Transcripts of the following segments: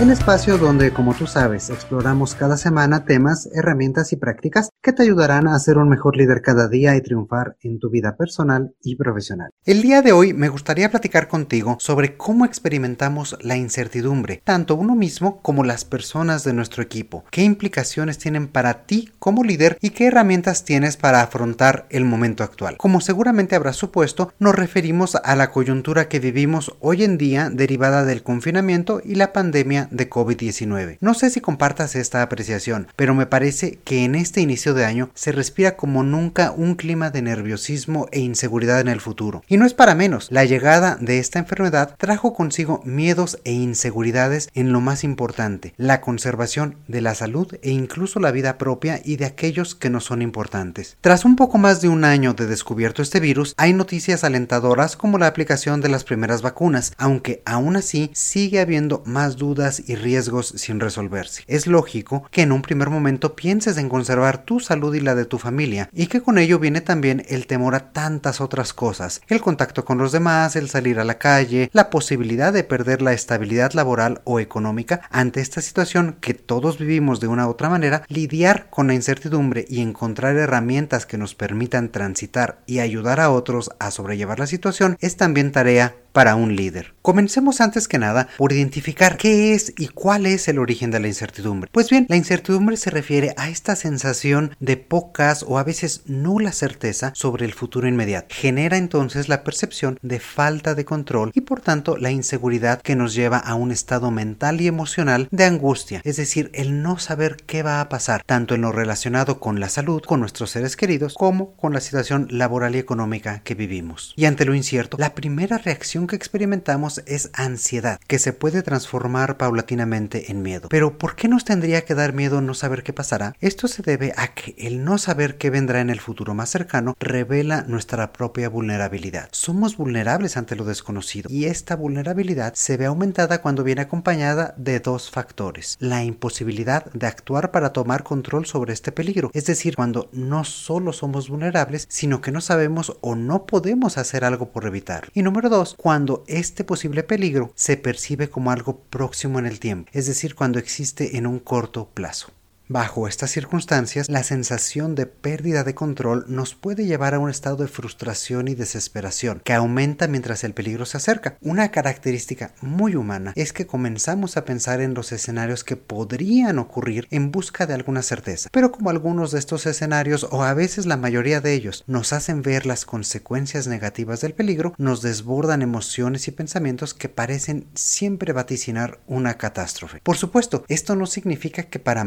un espacio donde, como tú sabes, exploramos cada semana temas, herramientas y prácticas que te ayudarán a ser un mejor líder cada día y triunfar en tu vida personal y profesional. El día de hoy me gustaría platicar contigo sobre cómo experimentamos la incertidumbre, tanto uno mismo como las personas de nuestro equipo, qué implicaciones tienen para ti como líder y qué herramientas tienes para afrontar el momento actual. Como seguramente habrás supuesto, nos referimos a la coyuntura que vivimos hoy en día derivada del confinamiento y la pandemia de COVID-19. No sé si compartas esta apreciación, pero me parece que en este inicio de año se respira como nunca un clima de nerviosismo e inseguridad en el futuro. Y no es para menos, la llegada de esta enfermedad trajo consigo miedos e inseguridades en lo más importante, la conservación de la salud e incluso la vida propia y de aquellos que no son importantes. Tras un poco más de un año de descubierto este virus, hay noticias alentadoras como la aplicación de las primeras vacunas, aunque aún así sigue habiendo más dudas y riesgos sin resolverse. Es lógico que en un primer momento pienses en conservar tu salud y la de tu familia, y que con ello viene también el temor a tantas otras cosas, el contacto con los demás, el salir a la calle, la posibilidad de perder la estabilidad laboral o económica ante esta situación que todos vivimos de una u otra manera, lidiar con la incertidumbre y encontrar herramientas que nos permitan transitar y ayudar a otros a sobrellevar la situación es también tarea para un líder. Comencemos antes que nada por identificar qué es y cuál es el origen de la incertidumbre. Pues bien, la incertidumbre se refiere a esta sensación de pocas o a veces nula certeza sobre el futuro inmediato. Genera entonces la percepción de falta de control y por tanto la inseguridad que nos lleva a un estado mental y emocional de angustia, es decir, el no saber qué va a pasar, tanto en lo relacionado con la salud, con nuestros seres queridos, como con la situación laboral y económica que vivimos. Y ante lo incierto, la primera reacción que experimentamos es ansiedad, que se puede transformar paulatinamente en miedo. Pero ¿por qué nos tendría que dar miedo no saber qué pasará? Esto se debe a que el no saber qué vendrá en el futuro más cercano revela nuestra propia vulnerabilidad. Somos vulnerables ante lo desconocido y esta vulnerabilidad se ve aumentada cuando viene acompañada de dos factores. La imposibilidad de actuar para tomar control sobre este peligro, es decir, cuando no solo somos vulnerables, sino que no sabemos o no podemos hacer algo por evitar. Y número dos, este posible peligro se percibe como algo próximo en el tiempo, es decir, cuando existe en un corto plazo. Bajo estas circunstancias, la sensación de pérdida de control nos puede llevar a un estado de frustración y desesperación, que aumenta mientras el peligro se acerca. Una característica muy humana es que comenzamos a pensar en los escenarios que podrían ocurrir en busca de alguna certeza, pero como algunos de estos escenarios, o a veces la mayoría de ellos, nos hacen ver las consecuencias negativas del peligro, nos desbordan emociones y pensamientos que parecen siempre vaticinar una catástrofe. Por supuesto, esto no significa que para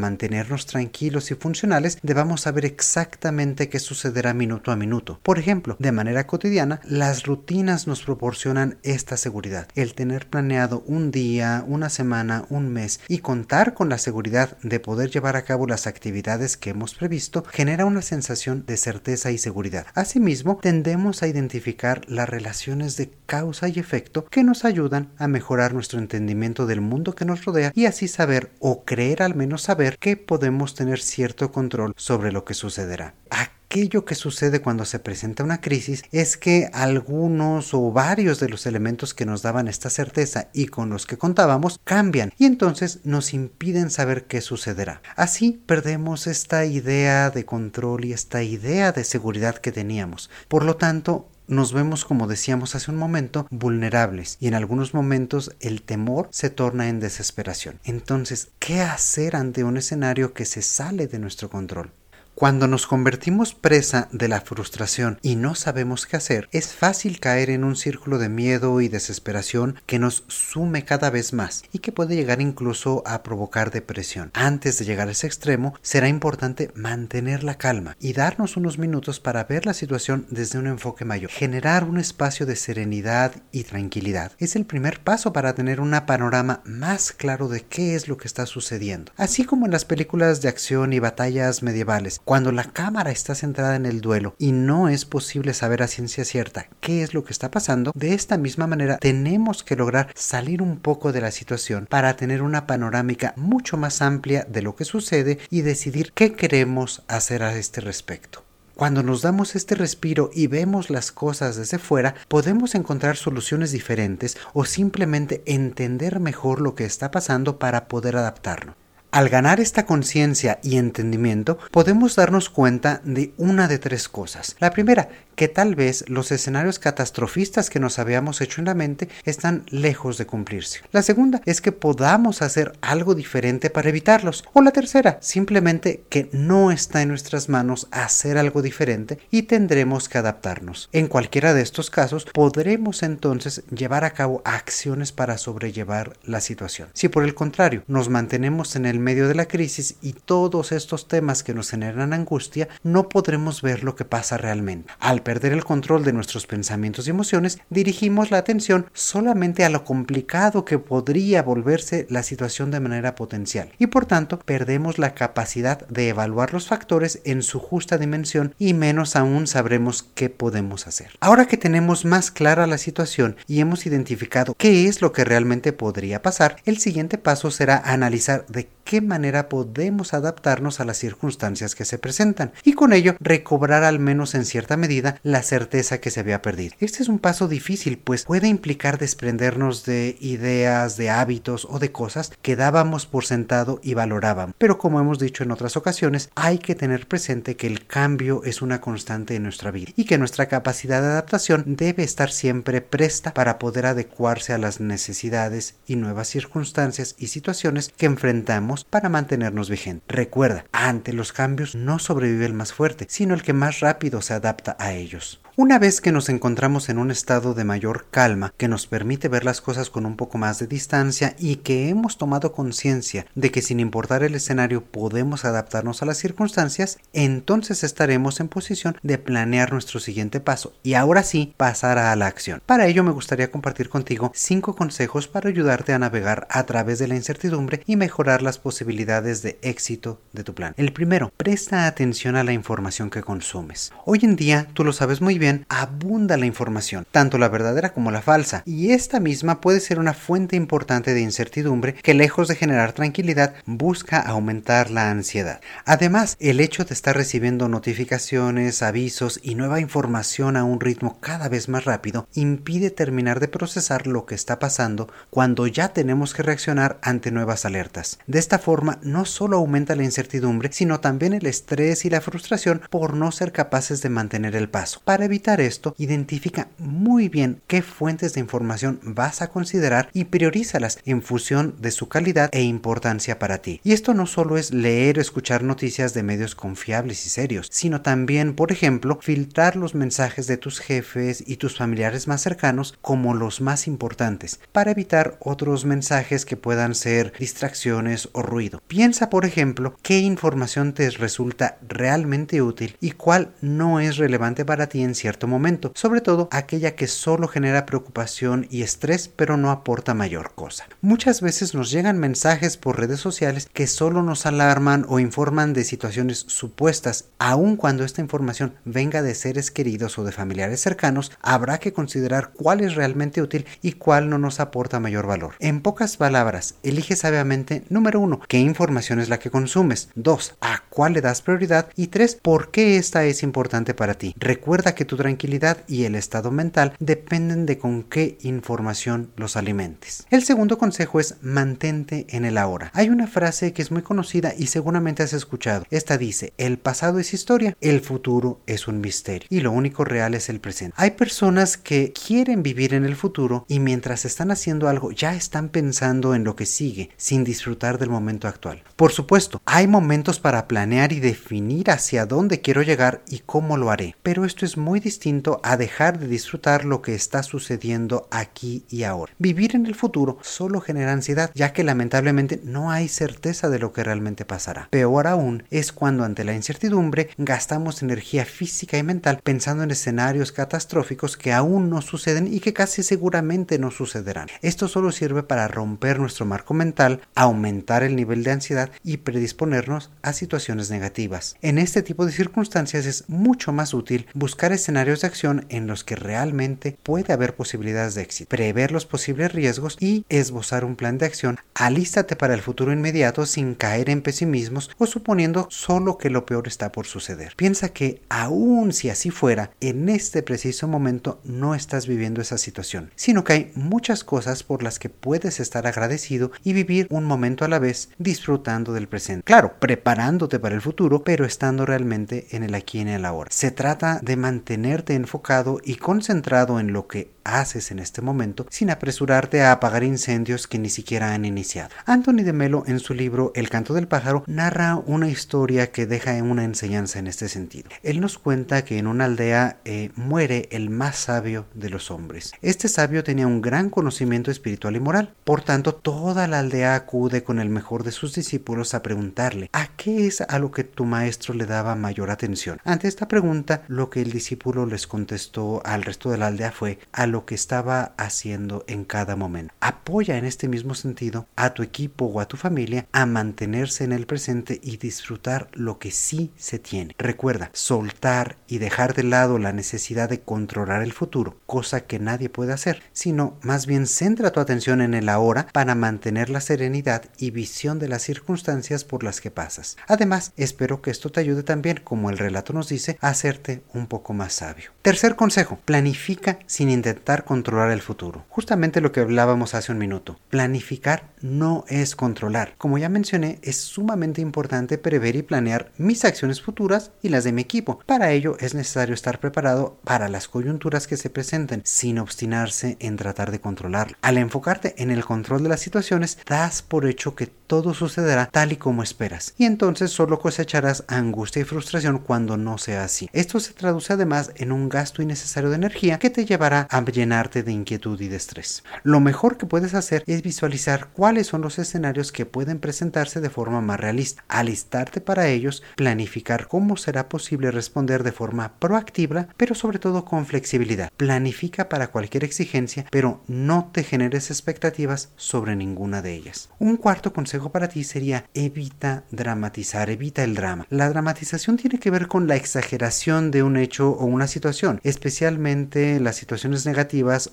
tranquilos y funcionales, debamos saber exactamente qué sucederá minuto a minuto. Por ejemplo, de manera cotidiana, las rutinas nos proporcionan esta seguridad. El tener planeado un día, una semana, un mes y contar con la seguridad de poder llevar a cabo las actividades que hemos previsto genera una sensación de certeza y seguridad. Asimismo, tendemos a identificar las relaciones de causa y efecto que nos ayudan a mejorar nuestro entendimiento del mundo que nos rodea y así saber o creer al menos saber que podemos podemos tener cierto control sobre lo que sucederá. Aquello que sucede cuando se presenta una crisis es que algunos o varios de los elementos que nos daban esta certeza y con los que contábamos cambian y entonces nos impiden saber qué sucederá. Así perdemos esta idea de control y esta idea de seguridad que teníamos. Por lo tanto, nos vemos, como decíamos hace un momento, vulnerables y en algunos momentos el temor se torna en desesperación. Entonces, ¿qué hacer ante un escenario que se sale de nuestro control? Cuando nos convertimos presa de la frustración y no sabemos qué hacer, es fácil caer en un círculo de miedo y desesperación que nos sume cada vez más y que puede llegar incluso a provocar depresión. Antes de llegar a ese extremo, será importante mantener la calma y darnos unos minutos para ver la situación desde un enfoque mayor. Generar un espacio de serenidad y tranquilidad es el primer paso para tener un panorama más claro de qué es lo que está sucediendo. Así como en las películas de acción y batallas medievales, cuando la cámara está centrada en el duelo y no es posible saber a ciencia cierta qué es lo que está pasando, de esta misma manera tenemos que lograr salir un poco de la situación para tener una panorámica mucho más amplia de lo que sucede y decidir qué queremos hacer a este respecto. Cuando nos damos este respiro y vemos las cosas desde fuera, podemos encontrar soluciones diferentes o simplemente entender mejor lo que está pasando para poder adaptarnos. Al ganar esta conciencia y entendimiento, podemos darnos cuenta de una de tres cosas. La primera, que tal vez los escenarios catastrofistas que nos habíamos hecho en la mente están lejos de cumplirse. La segunda es que podamos hacer algo diferente para evitarlos. O la tercera, simplemente que no está en nuestras manos hacer algo diferente y tendremos que adaptarnos. En cualquiera de estos casos, podremos entonces llevar a cabo acciones para sobrellevar la situación. Si por el contrario nos mantenemos en el medio de la crisis y todos estos temas que nos generan angustia, no podremos ver lo que pasa realmente. Al perder el control de nuestros pensamientos y emociones, dirigimos la atención solamente a lo complicado que podría volverse la situación de manera potencial y por tanto perdemos la capacidad de evaluar los factores en su justa dimensión y menos aún sabremos qué podemos hacer. Ahora que tenemos más clara la situación y hemos identificado qué es lo que realmente podría pasar, el siguiente paso será analizar de qué manera podemos adaptarnos a las circunstancias que se presentan y con ello recobrar al menos en cierta medida la certeza que se había perdido. Este es un paso difícil pues puede implicar desprendernos de ideas, de hábitos o de cosas que dábamos por sentado y valorábamos. Pero como hemos dicho en otras ocasiones, hay que tener presente que el cambio es una constante en nuestra vida y que nuestra capacidad de adaptación debe estar siempre presta para poder adecuarse a las necesidades y nuevas circunstancias y situaciones que enfrentamos para mantenernos vigentes. Recuerda, ante los cambios no sobrevive el más fuerte, sino el que más rápido se adapta a ellos ellos. Una vez que nos encontramos en un estado de mayor calma que nos permite ver las cosas con un poco más de distancia y que hemos tomado conciencia de que sin importar el escenario podemos adaptarnos a las circunstancias, entonces estaremos en posición de planear nuestro siguiente paso y ahora sí pasar a la acción. Para ello me gustaría compartir contigo cinco consejos para ayudarte a navegar a través de la incertidumbre y mejorar las posibilidades de éxito de tu plan. El primero, presta atención a la información que consumes. Hoy en día, tú lo sabes muy bien, abunda la información, tanto la verdadera como la falsa, y esta misma puede ser una fuente importante de incertidumbre que lejos de generar tranquilidad busca aumentar la ansiedad. Además, el hecho de estar recibiendo notificaciones, avisos y nueva información a un ritmo cada vez más rápido impide terminar de procesar lo que está pasando cuando ya tenemos que reaccionar ante nuevas alertas. De esta forma, no solo aumenta la incertidumbre, sino también el estrés y la frustración por no ser capaces de mantener el paso. Para evitar esto, identifica muy bien qué fuentes de información vas a considerar y priorízalas en función de su calidad e importancia para ti. Y esto no solo es leer o escuchar noticias de medios confiables y serios, sino también, por ejemplo, filtrar los mensajes de tus jefes y tus familiares más cercanos como los más importantes, para evitar otros mensajes que puedan ser distracciones o ruido. Piensa, por ejemplo, qué información te resulta realmente útil y cuál no es relevante para ti cierto momento, sobre todo aquella que solo genera preocupación y estrés pero no aporta mayor cosa. Muchas veces nos llegan mensajes por redes sociales que solo nos alarman o informan de situaciones supuestas, aun cuando esta información venga de seres queridos o de familiares cercanos, habrá que considerar cuál es realmente útil y cuál no nos aporta mayor valor. En pocas palabras, elige sabiamente, número uno, qué información es la que consumes, dos, a cuál le das prioridad y tres, por qué esta es importante para ti. Recuerda que tu tranquilidad y el estado mental dependen de con qué información los alimentes. El segundo consejo es mantente en el ahora. Hay una frase que es muy conocida y seguramente has escuchado. Esta dice, el pasado es historia, el futuro es un misterio y lo único real es el presente. Hay personas que quieren vivir en el futuro y mientras están haciendo algo ya están pensando en lo que sigue sin disfrutar del momento actual. Por supuesto, hay momentos para planear y definir hacia dónde quiero llegar y cómo lo haré, pero esto es muy distinto a dejar de disfrutar lo que está sucediendo aquí y ahora. Vivir en el futuro solo genera ansiedad, ya que lamentablemente no hay certeza de lo que realmente pasará. Peor aún es cuando ante la incertidumbre gastamos energía física y mental pensando en escenarios catastróficos que aún no suceden y que casi seguramente no sucederán. Esto solo sirve para romper nuestro marco mental, aumentar el nivel de ansiedad y predisponernos a situaciones negativas. En este tipo de circunstancias es mucho más útil buscar escenarios escenarios de acción en los que realmente puede haber posibilidades de éxito, prever los posibles riesgos y esbozar un plan de acción. Alístate para el futuro inmediato sin caer en pesimismos o suponiendo solo que lo peor está por suceder. Piensa que aun si así fuera, en este preciso momento no estás viviendo esa situación, sino que hay muchas cosas por las que puedes estar agradecido y vivir un momento a la vez disfrutando del presente. Claro, preparándote para el futuro, pero estando realmente en el aquí y en el ahora. Se trata de mantenerte enfocado y concentrado en lo que haces en este momento sin apresurarte a apagar incendios que ni siquiera han iniciado. Anthony de Melo en su libro El canto del pájaro narra una historia que deja una enseñanza en este sentido. Él nos cuenta que en una aldea eh, muere el más sabio de los hombres. Este sabio tenía un gran conocimiento espiritual y moral. Por tanto, toda la aldea acude con el mejor de sus discípulos a preguntarle ¿a qué es a lo que tu maestro le daba mayor atención? Ante esta pregunta, lo que el discípulo les contestó al resto de la aldea fue lo que estaba haciendo en cada momento. Apoya en este mismo sentido a tu equipo o a tu familia a mantenerse en el presente y disfrutar lo que sí se tiene. Recuerda, soltar y dejar de lado la necesidad de controlar el futuro, cosa que nadie puede hacer, sino más bien centra tu atención en el ahora para mantener la serenidad y visión de las circunstancias por las que pasas. Además, espero que esto te ayude también, como el relato nos dice, a hacerte un poco más sabio. Tercer consejo, planifica sin intentar controlar el futuro. Justamente lo que hablábamos hace un minuto. Planificar no es controlar. Como ya mencioné, es sumamente importante prever y planear mis acciones futuras y las de mi equipo. Para ello es necesario estar preparado para las coyunturas que se presenten, sin obstinarse en tratar de controlar. Al enfocarte en el control de las situaciones, das por hecho que todo sucederá tal y como esperas, y entonces solo cosecharás angustia y frustración cuando no sea así. Esto se traduce además en un gasto innecesario de energía que te llevará a llenarte de inquietud y de estrés. Lo mejor que puedes hacer es visualizar cuáles son los escenarios que pueden presentarse de forma más realista. Alistarte para ellos, planificar cómo será posible responder de forma proactiva, pero sobre todo con flexibilidad. Planifica para cualquier exigencia, pero no te generes expectativas sobre ninguna de ellas. Un cuarto consejo para ti sería evita dramatizar, evita el drama. La dramatización tiene que ver con la exageración de un hecho o una situación, especialmente las situaciones negativas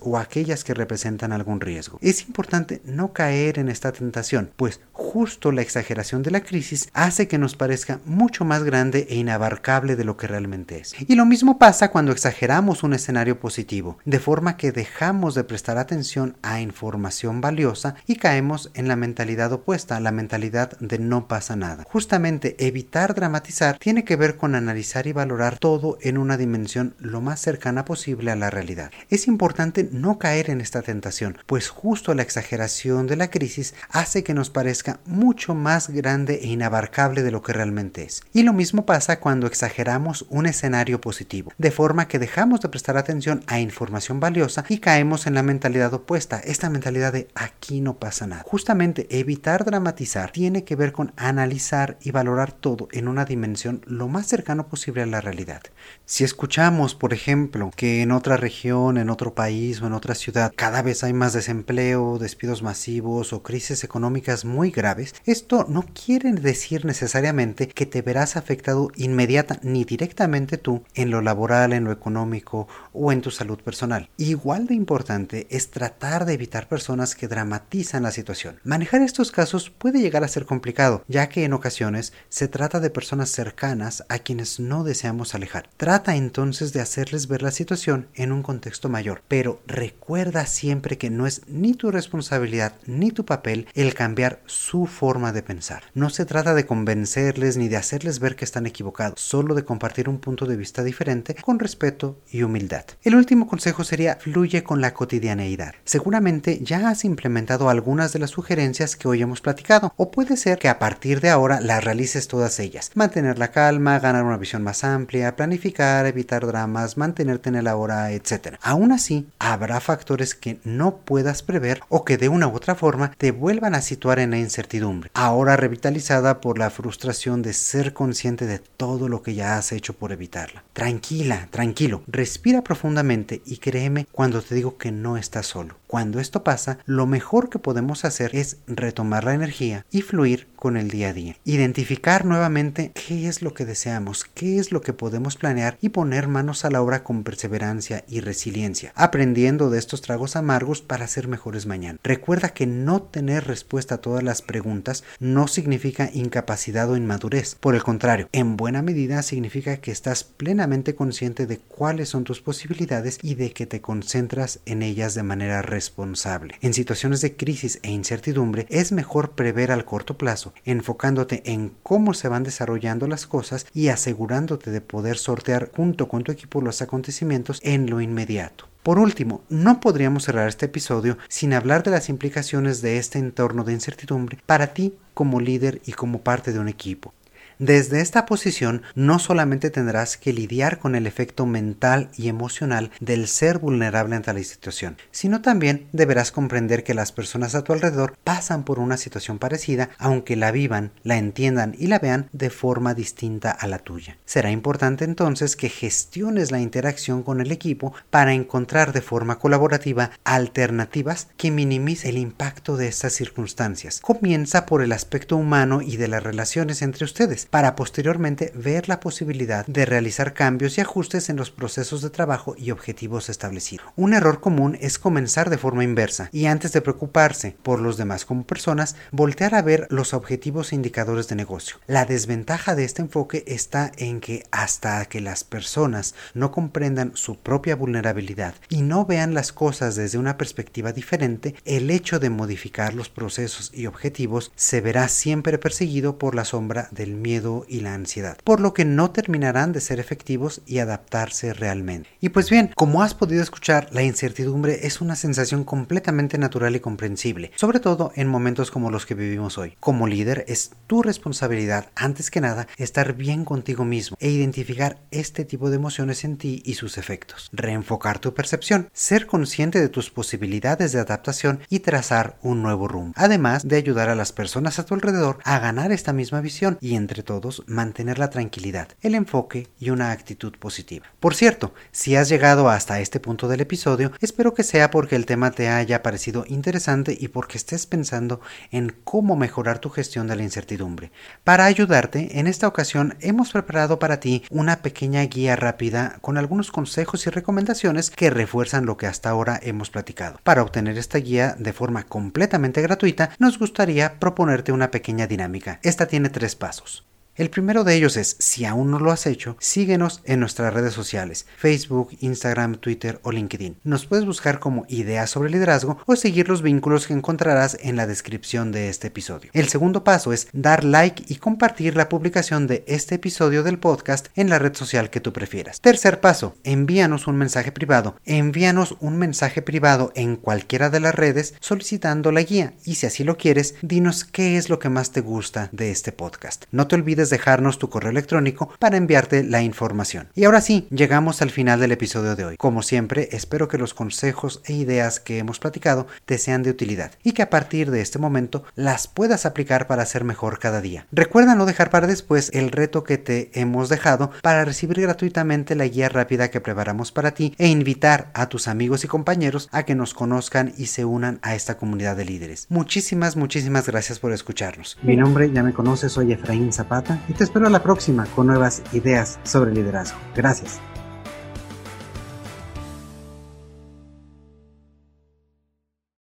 o aquellas que representan algún riesgo. Es importante no caer en esta tentación, pues justo la exageración de la crisis hace que nos parezca mucho más grande e inabarcable de lo que realmente es. Y lo mismo pasa cuando exageramos un escenario positivo, de forma que dejamos de prestar atención a información valiosa y caemos en la mentalidad opuesta, la mentalidad de no pasa nada. Justamente evitar dramatizar tiene que ver con analizar y valorar todo en una dimensión lo más cercana posible a la realidad. Es importante no caer en esta tentación, pues justo la exageración de la crisis hace que nos parezca mucho más grande e inabarcable de lo que realmente es. Y lo mismo pasa cuando exageramos un escenario positivo, de forma que dejamos de prestar atención a información valiosa y caemos en la mentalidad opuesta, esta mentalidad de aquí no pasa nada. Justamente evitar dramatizar tiene que ver con analizar y valorar todo en una dimensión lo más cercano posible a la realidad. Si escuchamos, por ejemplo, que en otra región, en otro país o en otra ciudad cada vez hay más desempleo, despidos masivos o crisis económicas muy graves, esto no quiere decir necesariamente que te verás afectado inmediata ni directamente tú en lo laboral, en lo económico o en tu salud personal. Igual de importante es tratar de evitar personas que dramatizan la situación. Manejar estos casos puede llegar a ser complicado, ya que en ocasiones se trata de personas cercanas a quienes no deseamos alejar. Trata entonces de hacerles ver la situación en un contexto mayor pero recuerda siempre que no es ni tu responsabilidad ni tu papel el cambiar su forma de pensar. No se trata de convencerles ni de hacerles ver que están equivocados, solo de compartir un punto de vista diferente con respeto y humildad. El último consejo sería fluye con la cotidianeidad. Seguramente ya has implementado algunas de las sugerencias que hoy hemos platicado, o puede ser que a partir de ahora las realices todas ellas. Mantener la calma, ganar una visión más amplia, planificar, evitar dramas, mantenerte en el ahora, etc. Aún así, habrá factores que no puedas prever o que de una u otra forma te vuelvan a situar en incertidumbre, ahora revitalizada por la frustración de ser consciente de todo lo que ya has hecho por evitarla. Tranquila, tranquilo, respira profundamente y créeme cuando te digo que no estás solo. Cuando esto pasa, lo mejor que podemos hacer es retomar la energía y fluir con el día a día. Identificar nuevamente qué es lo que deseamos, qué es lo que podemos planear y poner manos a la obra con perseverancia y resiliencia, aprendiendo de estos tragos amargos para ser mejores mañana. Recuerda que no tener respuesta a todas las preguntas no significa incapacidad o inmadurez. Por el contrario, en buena medida significa que estás plenamente consciente de cuáles son tus posibilidades y de que te concentras en ellas de manera responsable. En situaciones de crisis e incertidumbre es mejor prever al corto plazo, enfocándote en cómo se van desarrollando las cosas y asegurándote de poder sortear junto con tu equipo los acontecimientos en lo inmediato. Por último, no podríamos cerrar este episodio sin hablar de las implicaciones de este entorno de incertidumbre para ti como líder y como parte de un equipo. Desde esta posición no solamente tendrás que lidiar con el efecto mental y emocional del ser vulnerable ante la situación, sino también deberás comprender que las personas a tu alrededor pasan por una situación parecida, aunque la vivan, la entiendan y la vean de forma distinta a la tuya. Será importante entonces que gestiones la interacción con el equipo para encontrar de forma colaborativa alternativas que minimicen el impacto de estas circunstancias. Comienza por el aspecto humano y de las relaciones entre ustedes para posteriormente ver la posibilidad de realizar cambios y ajustes en los procesos de trabajo y objetivos establecidos. Un error común es comenzar de forma inversa y antes de preocuparse por los demás como personas, voltear a ver los objetivos e indicadores de negocio. La desventaja de este enfoque está en que hasta que las personas no comprendan su propia vulnerabilidad y no vean las cosas desde una perspectiva diferente, el hecho de modificar los procesos y objetivos se verá siempre perseguido por la sombra del miedo y la ansiedad, por lo que no terminarán de ser efectivos y adaptarse realmente. Y pues bien, como has podido escuchar, la incertidumbre es una sensación completamente natural y comprensible, sobre todo en momentos como los que vivimos hoy. Como líder es tu responsabilidad, antes que nada, estar bien contigo mismo e identificar este tipo de emociones en ti y sus efectos. Reenfocar tu percepción, ser consciente de tus posibilidades de adaptación y trazar un nuevo rumbo. Además de ayudar a las personas a tu alrededor a ganar esta misma visión y entre todos mantener la tranquilidad, el enfoque y una actitud positiva. Por cierto, si has llegado hasta este punto del episodio, espero que sea porque el tema te haya parecido interesante y porque estés pensando en cómo mejorar tu gestión de la incertidumbre. Para ayudarte, en esta ocasión hemos preparado para ti una pequeña guía rápida con algunos consejos y recomendaciones que refuerzan lo que hasta ahora hemos platicado. Para obtener esta guía de forma completamente gratuita, nos gustaría proponerte una pequeña dinámica. Esta tiene tres pasos. El primero de ellos es, si aún no lo has hecho, síguenos en nuestras redes sociales, Facebook, Instagram, Twitter o LinkedIn. Nos puedes buscar como Ideas sobre Liderazgo o seguir los vínculos que encontrarás en la descripción de este episodio. El segundo paso es dar like y compartir la publicación de este episodio del podcast en la red social que tú prefieras. Tercer paso, envíanos un mensaje privado. Envíanos un mensaje privado en cualquiera de las redes solicitando la guía y si así lo quieres, dinos qué es lo que más te gusta de este podcast. No te dejarnos tu correo electrónico para enviarte la información. Y ahora sí, llegamos al final del episodio de hoy. Como siempre, espero que los consejos e ideas que hemos platicado te sean de utilidad y que a partir de este momento las puedas aplicar para ser mejor cada día. Recuerda no dejar para después el reto que te hemos dejado para recibir gratuitamente la guía rápida que preparamos para ti e invitar a tus amigos y compañeros a que nos conozcan y se unan a esta comunidad de líderes. Muchísimas, muchísimas gracias por escucharnos. Mi nombre, ya me conoces, soy Efraín Zapata y te espero a la próxima con nuevas ideas sobre liderazgo. Gracias.